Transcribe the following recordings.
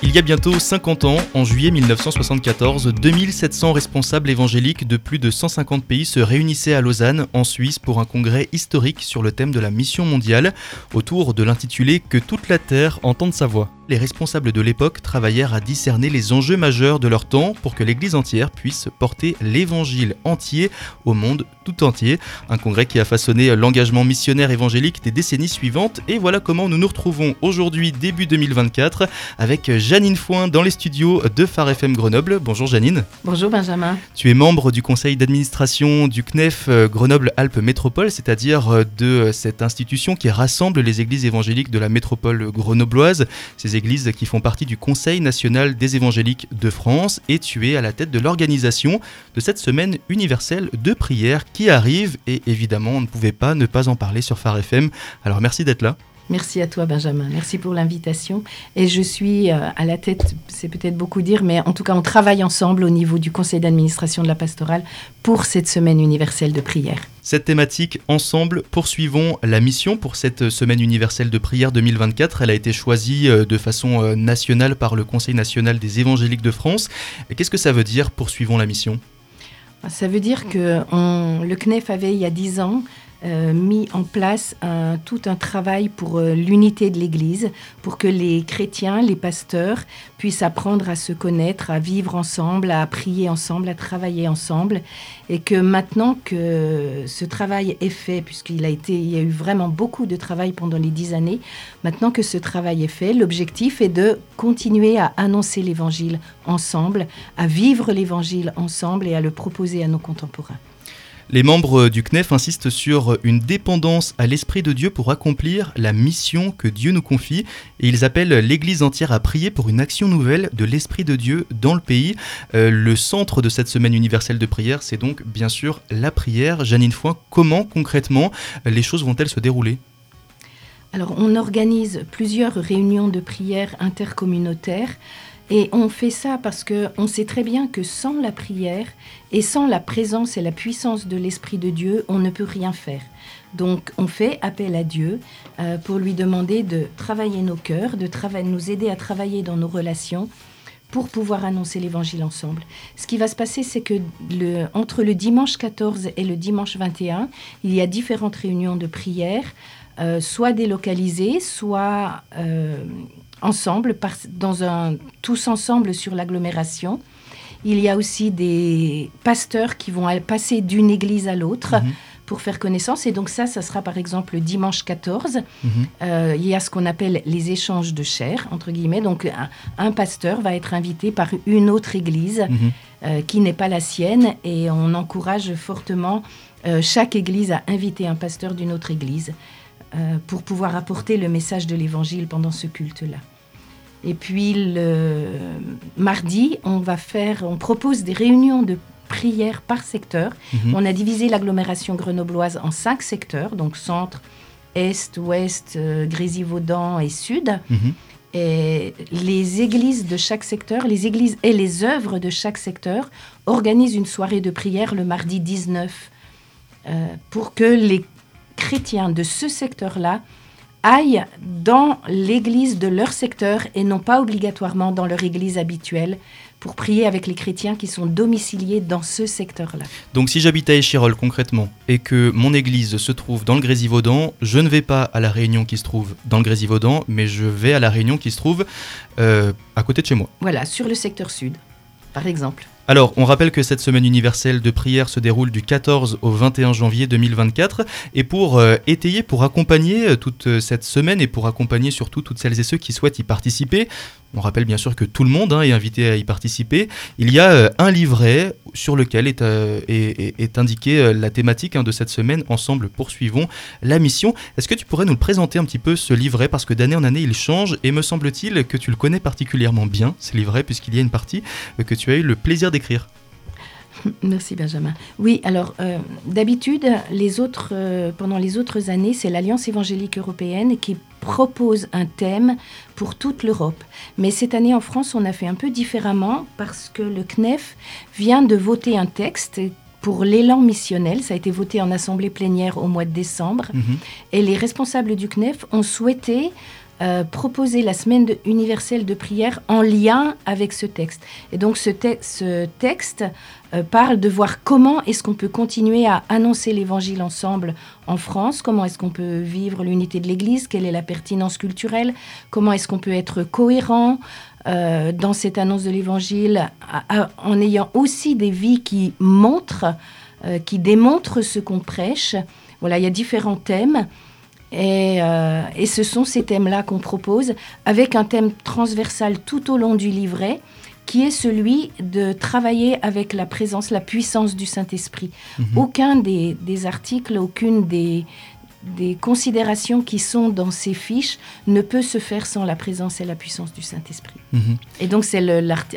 Il y a bientôt 50 ans, en juillet 1974, 2700 responsables évangéliques de plus de 150 pays se réunissaient à Lausanne, en Suisse, pour un congrès historique sur le thème de la mission mondiale, autour de l'intitulé Que toute la Terre entende sa voix les responsables de l'époque travaillèrent à discerner les enjeux majeurs de leur temps pour que l'Église entière puisse porter l'Évangile entier au monde tout entier. Un congrès qui a façonné l'engagement missionnaire évangélique des décennies suivantes. Et voilà comment nous nous retrouvons aujourd'hui, début 2024, avec Janine Foin dans les studios de Phare FM Grenoble. Bonjour Janine. Bonjour Benjamin. Tu es membre du conseil d'administration du CNEF euh, Grenoble-Alpes Métropole, c'est-à-dire euh, de cette institution qui rassemble les églises évangéliques de la métropole grenobloise. Ces églises qui font partie du Conseil national des évangéliques de France et tu es à la tête de l'organisation de cette semaine universelle de prière qui arrive et évidemment on ne pouvait pas ne pas en parler sur Phare FM. Alors merci d'être là. Merci à toi, Benjamin. Merci pour l'invitation. Et je suis euh, à la tête, c'est peut-être beaucoup dire, mais en tout cas, on travaille ensemble au niveau du conseil d'administration de la pastorale pour cette semaine universelle de prière. Cette thématique, ensemble, poursuivons la mission pour cette semaine universelle de prière 2024. Elle a été choisie euh, de façon euh, nationale par le Conseil national des évangéliques de France. Qu'est-ce que ça veut dire, poursuivons la mission? Ça veut dire que le CNEF avait, il y a dix ans, euh, mis en place tout un travail pour euh, l'unité de l'Église, pour que les chrétiens, les pasteurs puissent apprendre à se connaître, à vivre ensemble, à prier ensemble, à travailler ensemble, et que maintenant que ce travail est fait, puisqu'il a été, il y a eu vraiment beaucoup de travail pendant les dix années, maintenant que ce travail est fait, l'objectif est de continuer à annoncer l'Évangile ensemble, à vivre l'Évangile ensemble et à le proposer à nos contemporains. Les membres du CNEF insistent sur une dépendance à l'Esprit de Dieu pour accomplir la mission que Dieu nous confie et ils appellent l'Église entière à prier pour une action nouvelle de l'Esprit de Dieu dans le pays. Euh, le centre de cette semaine universelle de prière, c'est donc bien sûr la prière. Janine Foin, comment concrètement les choses vont-elles se dérouler? Alors, on organise plusieurs réunions de prière intercommunautaires et on fait ça parce qu'on sait très bien que sans la prière et sans la présence et la puissance de l'Esprit de Dieu, on ne peut rien faire. Donc on fait appel à Dieu euh, pour lui demander de travailler nos cœurs, de nous aider à travailler dans nos relations pour pouvoir annoncer l'évangile ensemble. Ce qui va se passer, c'est que entre le dimanche 14 et le dimanche 21, il y a différentes réunions de prière, euh, soit délocalisées, soit euh, ensemble, dans un, tous ensemble sur l'agglomération. Il y a aussi des pasteurs qui vont passer d'une église à l'autre. Mhm. pour faire connaissance. Et donc ça, ça sera par exemple le dimanche 14. Mhm. Euh, il y a ce qu'on appelle les échanges de chair, entre guillemets. Donc un, pasteur va être invité par une autre église mhm. euh, qui n'est pas la sienne. Et on encourage fortement euh, chaque église à inviter un pasteur d'une autre église. Euh, pour pouvoir apporter le message de l'Évangile pendant ce culte-là. Et puis le mardi, on va faire, on propose des réunions de prière par secteur. Mhm. On a divisé l'agglomération grenobloise en cinq secteurs, donc centre, est, ouest, euh, Grésivaudan et sud. Mhm. Et les églises de chaque secteur, les églises et les œuvres de chaque secteur organisent une soirée de prière le mardi 19 euh, pour que les chrétiens de ce secteur-là aillent dans l'église de leur secteur et non pas obligatoirement dans leur église habituelle pour prier avec les chrétiens qui sont domiciliés dans ce secteur-là. Donc si j'habite à Échirol concrètement et que mon église se trouve dans le Grésivaudan, je ne vais pas à la réunion qui se trouve dans le Grésivaudan, mais je vais à la réunion qui se trouve euh, à côté de chez moi. Voilà, sur le secteur sud, par exemple. Alors, on rappelle que cette semaine universelle de prière se déroule du 14 au 21 janvier 2024. Et pour euh, étayer, pour accompagner euh, toute euh, cette semaine et pour accompagner surtout toutes celles et ceux qui souhaitent y participer, on rappelle bien sûr que tout le monde hein, est invité à y participer. Il y a un livret sur lequel est, est, indiquée la thématique hein, de cette semaine. Ensemble, poursuivons la mission. Est-ce que tu pourrais nous le présenter un petit peu, ce livret? Parce que d'année en année, il change et me semble-t-il que tu le connais particulièrement bien, ce livret, puisqu'il y a une partie que tu as eu le plaisir d'écrire. Merci Benjamin. Oui, alors euh, d'habitude, les autres, euh, pendant les autres années, c'est l'Alliance évangélique européenne qui propose un thème pour toute l'Europe. Mais cette année en France, on a fait un peu différemment parce que le CNEF vient de voter un texte pour l'élan missionnel. Ça a été voté en assemblée plénière au mois de décembre. Mhm. Et les responsables du CNEF ont souhaité euh, proposer la semaine universelle de prière en lien avec ce texte. Et donc ce, texte euh, parle de voir comment est-ce qu'on peut continuer à annoncer l'évangile ensemble en France, comment est-ce qu'on peut vivre l'unité de l'Église, quelle est la pertinence culturelle, comment est-ce qu'on peut être cohérent euh, dans cette annonce de l'évangile en ayant aussi des vies qui montrent, qui démontrent ce qu'on prêche. Voilà, il y a différents thèmes. Euh, et, ce sont ces thèmes-là qu'on propose, avec un thème transversal tout au long du livret, qui est celui de travailler avec la présence, la puissance du Saint-Esprit. Mhm. Aucun des, articles, aucune des, des considérations qui sont dans ces fiches ne peut se faire sans la présence et la puissance du Saint-Esprit. Mhm. Et donc c'est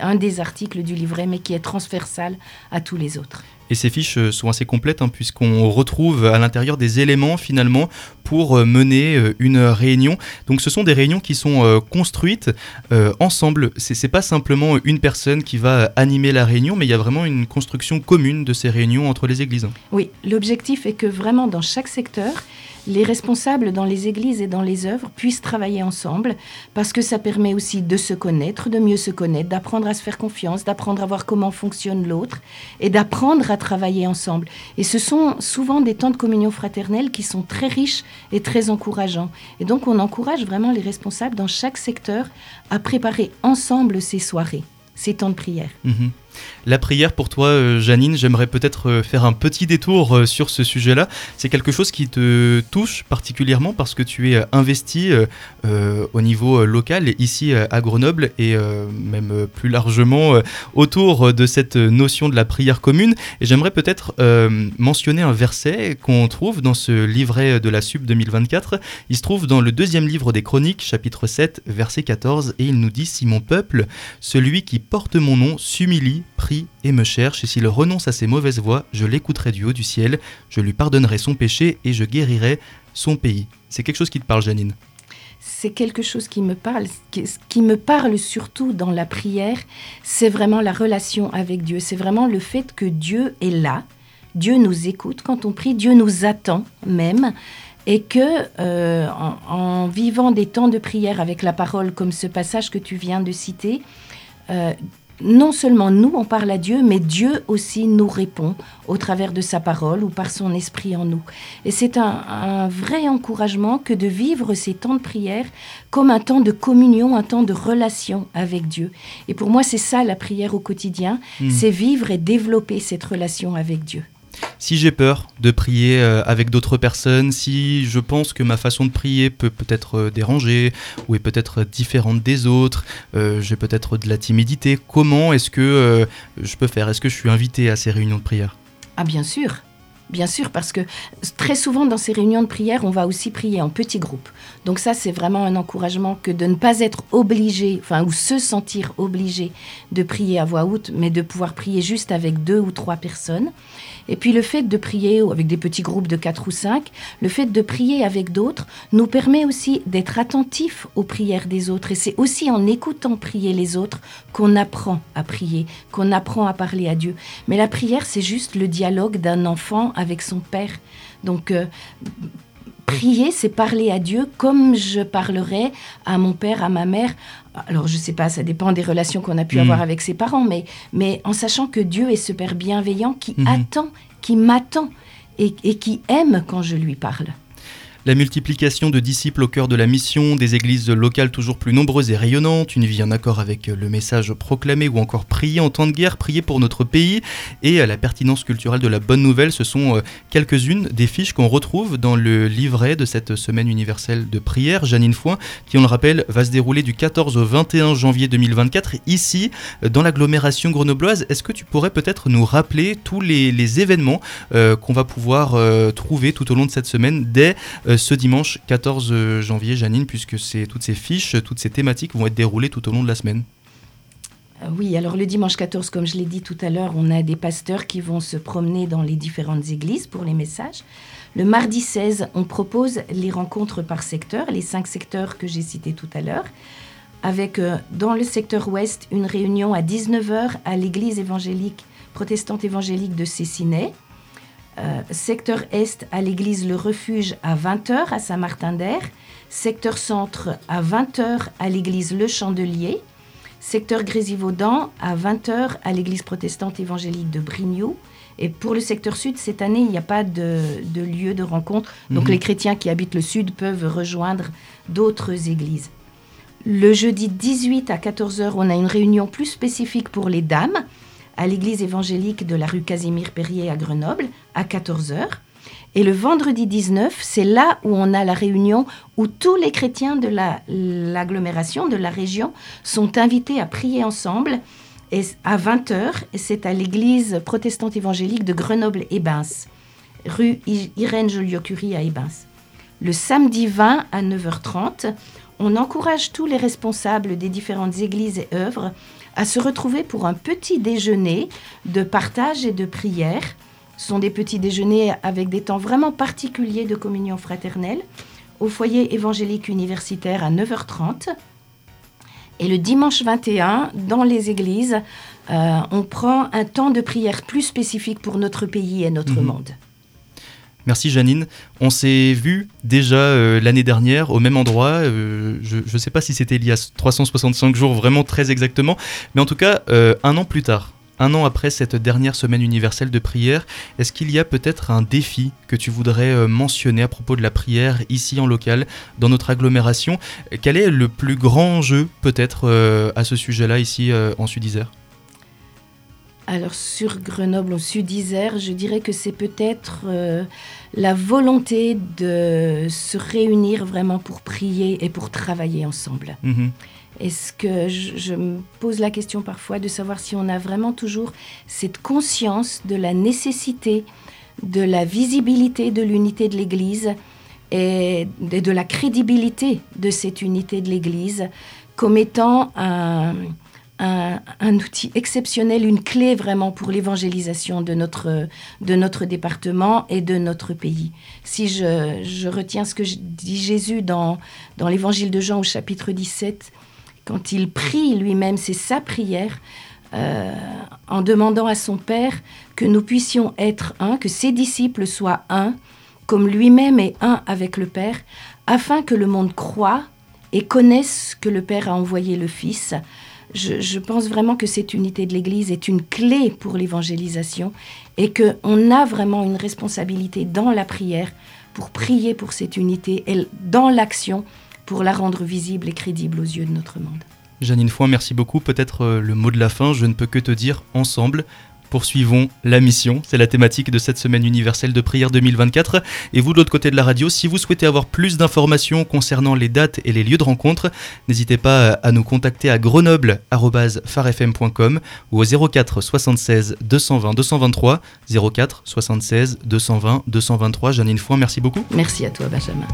un des articles du livret, mais qui est transversal à tous les autres. Et ces fiches euh, sont assez complètes hein, puisqu'on retrouve à l'intérieur des éléments finalement pour euh, mener euh, une réunion. Donc ce sont des réunions qui sont construites ensemble. C'est pas simplement une personne qui va animer la réunion, mais il y a vraiment une construction commune de ces réunions entre les églises. Oui, l'objectif est que vraiment dans chaque secteur, les responsables dans les églises et dans les œuvres puissent travailler ensemble, parce que ça permet aussi de se connaître, de mieux se connaître, d'apprendre à se faire confiance, d'apprendre à voir comment fonctionne l'autre, et d'apprendre à travailler ensemble. Et ce sont souvent des temps de communion fraternelle qui sont très riches et très encourageants. Et donc on encourage vraiment les responsables dans chaque secteur à préparer ensemble ces soirées, ces temps de prière. Mhm. La prière pour toi, euh, Janine, j'aimerais peut-être euh, faire un petit détour euh, sur ce sujet-là. C'est quelque chose qui te touche particulièrement parce que tu es investi au niveau local, ici à Grenoble, et même plus largement autour de cette notion de la prière commune. Et j'aimerais peut-être mentionner un verset qu'on trouve dans ce livret de la SUB 2024. Il se trouve dans le deuxième livre des Chroniques, chapitre 7, verset 14, et il nous dit, Si mon peuple, celui qui porte mon nom, s'humilie, prie et me cherche, et s'il renonce à ses mauvaises voies, je l'écouterai du haut du ciel, je lui pardonnerai son péché et je guérirai son pays. C'est quelque chose qui te parle, Janine? C'est quelque chose qui me parle. Ce qui me parle surtout dans la prière, c'est vraiment la relation avec Dieu. C'est vraiment le fait que Dieu est là. Dieu nous écoute quand on prie. Dieu nous attend même. Et que euh, en, vivant des temps de prière avec la parole, comme ce passage que tu viens de citer, euh, non seulement nous, on parle à Dieu, mais Dieu aussi nous répond au travers de sa parole ou par son esprit en nous. Et c'est un, vrai encouragement que de vivre ces temps de prière comme un temps de communion, un temps de relation avec Dieu. Et pour moi, c'est ça la prière au quotidien, hmm. c'est vivre et développer cette relation avec Dieu si j'ai peur de prier euh, avec d'autres personnes, si je pense que ma façon de prier peut peut-être euh, déranger ou est peut-être différente des autres, euh, j'ai peut-être de la timidité, comment est-ce que je peux faire? Est-ce que je suis invité à ces réunions de prière? Ah bien sûr Bien sûr, parce que très souvent dans ces réunions de prière, on va aussi prier en petits groupes. Donc ça, c'est vraiment un encouragement que de ne pas être obligé, enfin, ou se sentir obligé de prier à voix haute, mais de pouvoir prier juste avec deux ou trois personnes. Et puis le fait de prier avec des petits groupes de quatre ou cinq, le fait de prier avec d'autres nous permet aussi d'être attentifs aux prières des autres. Et c'est aussi en écoutant prier les autres qu'on apprend à prier, qu'on apprend à parler à Dieu. Mais la prière, c'est juste le dialogue d'un enfant avec son père. Donc euh, prier, c'est parler à Dieu comme je parlerais à mon père, à ma mère. Alors, je ne sais pas, ça dépend des relations qu'on a pu mm. avoir avec ses parents, mais, mais en sachant que Dieu est ce Père bienveillant qui mm-hmm. attend, qui m'attend et qui aime quand je lui parle. La multiplication de disciples au cœur de la mission, des églises locales toujours plus nombreuses et rayonnantes, une vie en accord avec le message proclamé ou encore prier en temps de guerre, prier pour notre pays et la pertinence culturelle de la bonne nouvelle, ce sont euh, quelques-unes des fiches qu'on retrouve dans le livret de cette semaine universelle de prière, Janine Foin, qui on le rappelle va se dérouler du 14 au 21 janvier 2024 ici dans l'agglomération grenobloise. Est-ce que tu pourrais peut-être nous rappeler tous les, événements euh, qu'on va pouvoir euh, trouver tout au long de cette semaine dès euh, ce dimanche 14 euh, janvier, Janine, puisque toutes ces fiches, toutes ces thématiques vont être déroulées tout au long de la semaine. Euh, oui, alors le dimanche 14, comme je l'ai dit tout à l'heure, on a des pasteurs qui vont se promener dans les différentes églises pour les messages. Le mardi 16, on propose les rencontres par secteur, les cinq secteurs que j'ai cités tout à l'heure, avec dans le secteur ouest une réunion à 19h à l'église évangélique protestante évangélique de Cessinay. Euh, secteur Est à l'église Le Refuge à 20h à Saint-Martin-d'Air, secteur centre à 20h à l'église Le Chandelier, secteur Grésivaudan à 20h à l'église protestante évangélique de Brignoux. Et pour le secteur sud, cette année, il n'y a pas de, lieu de rencontre. Donc mhm. les chrétiens qui habitent le sud peuvent rejoindre d'autres églises. Le jeudi 18 à 14h, on a une réunion plus spécifique pour les dames à l'église évangélique de la rue Casimir-Perrier à Grenoble à 14h. Et le vendredi 19, c'est là où on a la réunion où tous les chrétiens de l'agglomération, de la région, sont invités à prier ensemble et à 20h. C'est à l'église protestante évangélique de Grenoble-Ebens, rue Irène Joliot-Curie à Ebens. Le samedi 20 à 9h30, on encourage tous les responsables des différentes églises et œuvres à se retrouver pour un petit déjeuner de partage et de prière. Ce sont des petits déjeuners avec des temps vraiment particuliers de communion fraternelle au foyer évangélique universitaire à 9h30. Et le dimanche 21, dans les églises, euh, on prend un temps de prière plus spécifique pour notre pays et notre mhm. monde. Merci Janine. On s'est vu déjà euh, l'année dernière au même endroit. Euh, je ne sais pas si c'était il y a 365 jours, vraiment très exactement, mais en tout cas euh, un an plus tard. Un an après cette dernière semaine universelle de prière, est-ce qu'il y a peut-être un défi que tu voudrais mentionner à propos de la prière ici en local, dans notre agglomération? Quel est le plus grand enjeu peut-être à ce sujet-là ici en Sud-Isère? Alors sur Grenoble, au Sud-Isère, je dirais que c'est peut-être euh, la volonté de se réunir vraiment pour prier et pour travailler ensemble. Mhm. Est-ce que je, me pose la question parfois de savoir si on a vraiment toujours cette conscience de la nécessité, de la visibilité de l'unité de l'Église et de la crédibilité de cette unité de l'Église comme étant un un, outil exceptionnel, une clé vraiment pour l'évangélisation de notre, de notre département et de notre pays. Si je, retiens ce que dit Jésus dans, dans l'évangile de Jean au chapitre 17, quand il prie lui-même, c'est sa prière, euh, en demandant à son Père que nous puissions être un, que ses disciples soient un, comme lui-même est un avec le Père, afin que le monde croit et connaisse que le Père a envoyé le Fils je, pense vraiment que cette unité de l'Église est une clé pour l'évangélisation et qu'on a vraiment une responsabilité dans la prière pour prier pour cette unité et dans l'action pour la rendre visible et crédible aux yeux de notre monde. Janine Foy, merci beaucoup. Peut-être euh, le mot de la fin, je ne peux que te dire ensemble, poursuivons la mission. C'est la thématique de cette semaine universelle de prière 2024. Et vous, de l'autre côté de la radio, si vous souhaitez avoir plus d'informations concernant les dates et les lieux de rencontre, n'hésitez pas à nous contacter à grenoble.farfm.com ou au 04 76 220 223. 04 76 220 223. Janine Foin, merci beaucoup. Merci à toi, Benjamin.